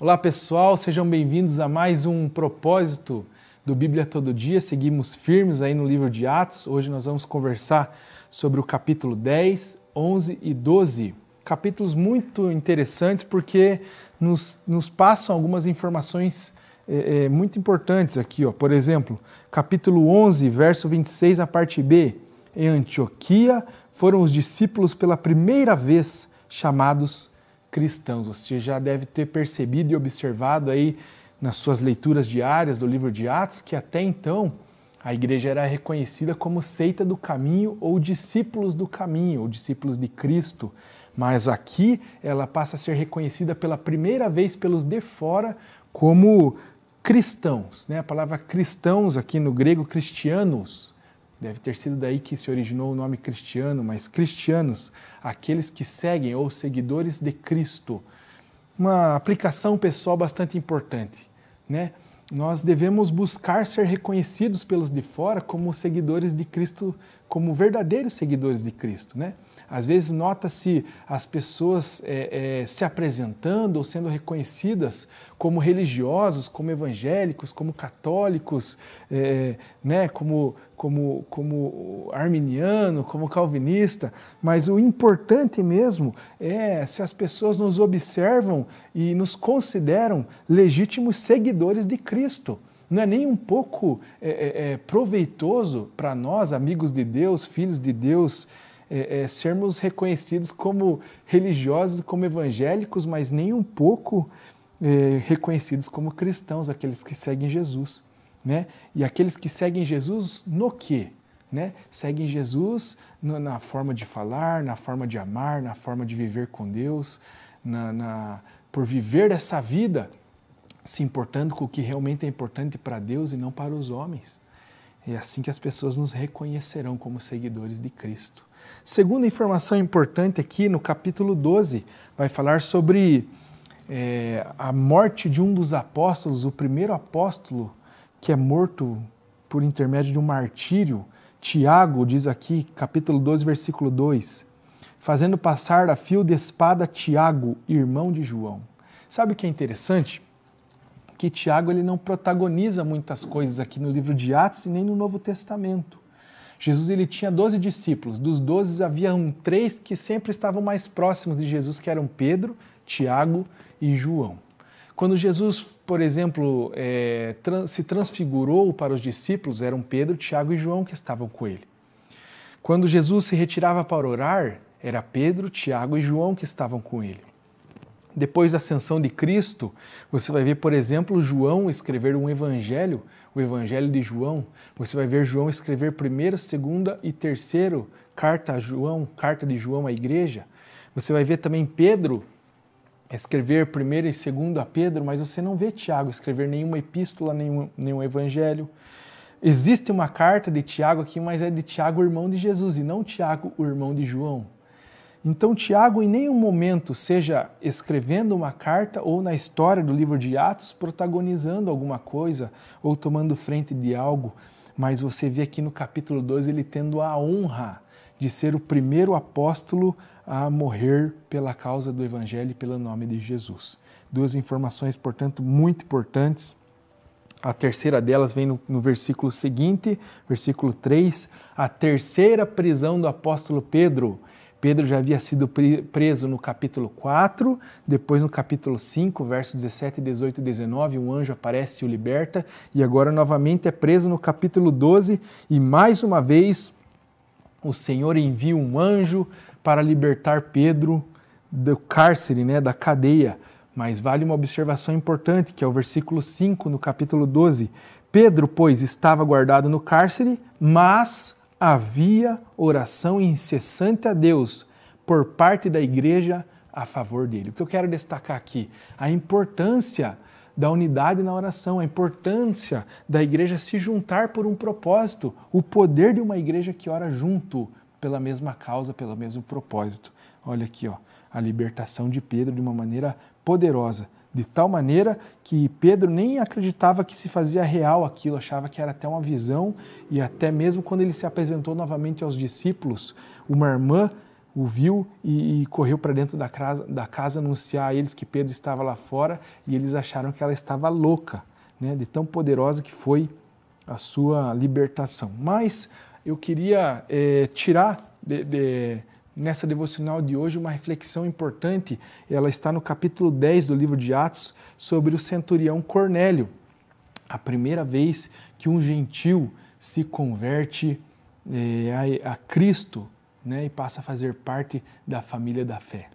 Olá pessoal, sejam bem-vindos a mais um propósito do Bíblia Todo Dia. Seguimos firmes aí no livro de Atos. Hoje nós vamos conversar sobre o capítulo 10, 11 e 12. Capítulos muito interessantes porque nos, nos passam algumas informações é, é, muito importantes aqui. Ó. Por exemplo, capítulo 11, verso 26, a parte B. Em Antioquia foram os discípulos pela primeira vez chamados cristãos. Você já deve ter percebido e observado aí nas suas leituras diárias do livro de Atos que até então a igreja era reconhecida como seita do caminho ou discípulos do caminho, ou discípulos de Cristo. Mas aqui ela passa a ser reconhecida pela primeira vez pelos de fora como cristãos. Né? A palavra cristãos aqui no grego, cristianos, Deve ter sido daí que se originou o nome cristiano, mas cristianos, aqueles que seguem ou seguidores de Cristo. Uma aplicação pessoal bastante importante, né? Nós devemos buscar ser reconhecidos pelos de fora como seguidores de Cristo, como verdadeiros seguidores de Cristo, né? Às vezes nota-se as pessoas é, é, se apresentando ou sendo reconhecidas como religiosos, como evangélicos, como católicos, é, né, como, como, como arminiano, como calvinista, mas o importante mesmo é se as pessoas nos observam e nos consideram legítimos seguidores de Cristo não é nem um pouco é, é, é proveitoso para nós, amigos de Deus, filhos de Deus, é, é, sermos reconhecidos como religiosos, como evangélicos, mas nem um pouco é, reconhecidos como cristãos, aqueles que seguem Jesus. Né? E aqueles que seguem Jesus no quê? Né? Seguem Jesus na, forma de falar, na forma de amar, na forma de viver com Deus, na, na, por viver essa vida se importando com o que realmente é importante para Deus e não para os homens. É assim que as pessoas nos reconhecerão como seguidores de Cristo. Segunda informação importante aqui no capítulo 12 vai falar sobre é, a morte de um dos apóstolos, o primeiro apóstolo que é morto por intermédio de um martírio. Tiago diz aqui, capítulo 12, versículo 2: fazendo passar a fio de espada Tiago, irmão de João. Sabe o que é interessante? Que Tiago ele não protagoniza muitas coisas aqui no livro de Atos e nem no Novo Testamento. Jesus ele tinha 12 discípulos. Dos 12 haviam três que sempre estavam mais próximos de Jesus, que eram Pedro, Tiago e João. Quando Jesus, por exemplo, é, trans, se transfigurou para os discípulos, eram Pedro, Tiago e João que estavam com ele. Quando Jesus se retirava para orar, era Pedro, Tiago e João que estavam com ele. Depois da ascensão de Cristo, você vai ver, por exemplo, João escrever um evangelho, o evangelho de João. Você vai ver João escrever primeira, segunda e terceiro carta a João, carta de João à igreja. Você vai ver também Pedro escrever primeira e segunda a Pedro, mas você não vê Tiago escrever nenhuma epístola, nenhum, nenhum evangelho. Existe uma carta de Tiago aqui, mas é de Tiago, irmão de Jesus, e não Tiago, o irmão de João. Então, Tiago, em nenhum momento, seja escrevendo uma carta ou na história do livro de Atos, protagonizando alguma coisa ou tomando frente de algo, mas você vê aqui no capítulo 12 ele tendo a honra de ser o primeiro apóstolo a morrer pela causa do Evangelho e pelo nome de Jesus. Duas informações, portanto, muito importantes. A terceira delas vem no, no, versículo seguinte, versículo 3, a terceira prisão do apóstolo Pedro. Pedro já havia sido preso no capítulo 4, depois no capítulo 5, versos 17, 18 e 19, um anjo aparece e o liberta, e agora novamente é preso no capítulo 12, e mais uma vez o Senhor envia um anjo para libertar Pedro do cárcere, né, da cadeia. Mas vale uma observação importante, que é o versículo 5 no capítulo 12. Pedro, pois, estava guardado no cárcere, mas havia oração incessante a Deus por parte da igreja a favor dele. O que eu quero destacar aqui? A importância da unidade na oração, a importância da igreja se juntar por um propósito, o poder de uma igreja que ora junto pela mesma causa, pelo mesmo propósito. Olha aqui, ó, a libertação de Pedro de uma maneira poderosa de tal maneira que Pedro nem acreditava que se fazia real aquilo, achava que era até uma visão, e até mesmo quando ele se apresentou novamente aos discípulos, uma irmã o viu e, e correu para dentro da casa, da casa anunciar a eles que Pedro estava lá fora e eles acharam que ela estava louca, né, de tão poderosa que foi a sua libertação. Mas eu queria é, tirar de, de, nessa devocional de hoje uma reflexão importante. Ela está no capítulo 10 do livro de Atos sobre o centurião Cornélio. A primeira vez que um gentil se converte é, a, a, Cristo né, e passa a fazer parte da família da fé.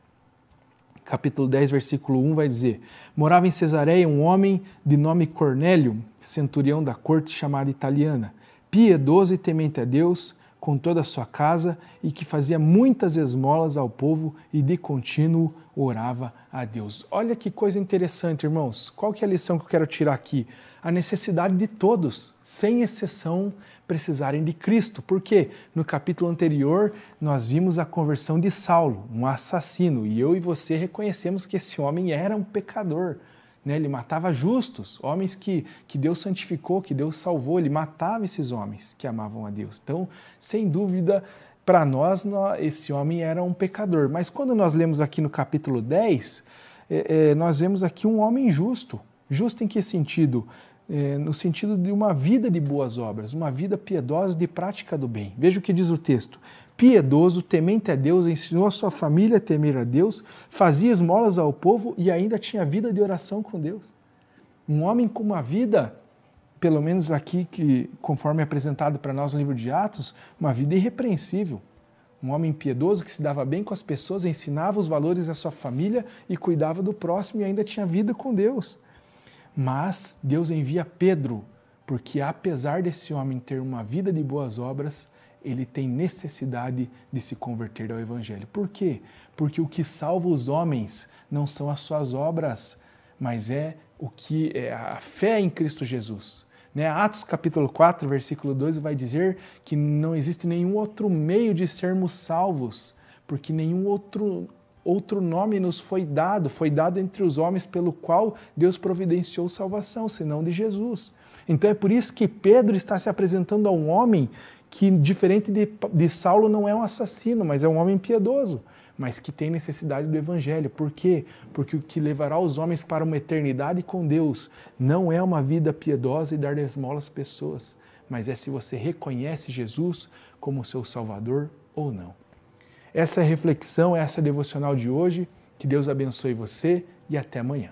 Capítulo 10, versículo 1 vai dizer: Morava em Cesareia um homem de nome Cornélio, centurião da corte chamada italiana, piedoso e temente a Deus, com toda a sua casa e que fazia muitas esmolas ao povo e de contínuo orava a Deus. Olha que coisa interessante, irmãos. Qual que é a lição que eu quero tirar aqui? A necessidade de todos, sem exceção, precisarem de Cristo. Porque no capítulo anterior nós vimos a conversão de Saulo, um assassino, e eu e você reconhecemos que esse homem era um pecador. Né? Ele matava justos, homens que, que Deus santificou, que Deus salvou. Ele matava esses homens que amavam a Deus. Então, sem dúvida, para nós, esse homem era um pecador. Mas quando nós lemos aqui no capítulo 10, é, é, nós vemos aqui um homem justo. Justo em que sentido? É, no sentido de uma vida de boas obras, uma vida piedosa de prática do bem. Veja o que diz o texto piedoso, temente a Deus, ensinou a sua família a temer a Deus, fazia esmolas ao povo e ainda tinha vida de oração com Deus. Um homem com uma vida, pelo menos aqui que conforme é apresentado para nós no livro de Atos, uma vida irrepreensível. Um homem piedoso que se dava bem com as pessoas, ensinava os valores da sua família e cuidava do próximo e ainda tinha vida com Deus. Mas Deus envia Pedro, porque apesar desse homem ter uma vida de boas obras, ele tem necessidade de se converter ao Evangelho. Por quê? Porque o que salva os homens não são as suas obras, mas é o que é a fé em Cristo Jesus. Né? Atos capítulo 4, versículo 2 vai dizer que não existe nenhum outro meio de sermos salvos, porque nenhum outro outro nome nos foi dado, foi dado entre os homens pelo qual Deus providenciou salvação, senão de Jesus. Então é por isso que Pedro está se apresentando a um homem que, diferente de, de Saulo, não é um assassino, mas é um homem piedoso, mas que tem necessidade do Evangelho. Por quê? Porque o que levará os homens para uma eternidade com Deus não é uma vida piedosa e dar esmolas às pessoas, mas é se você reconhece Jesus como seu Salvador ou não. Essa reflexão, essa devocional de hoje. Que Deus abençoe você e até amanhã.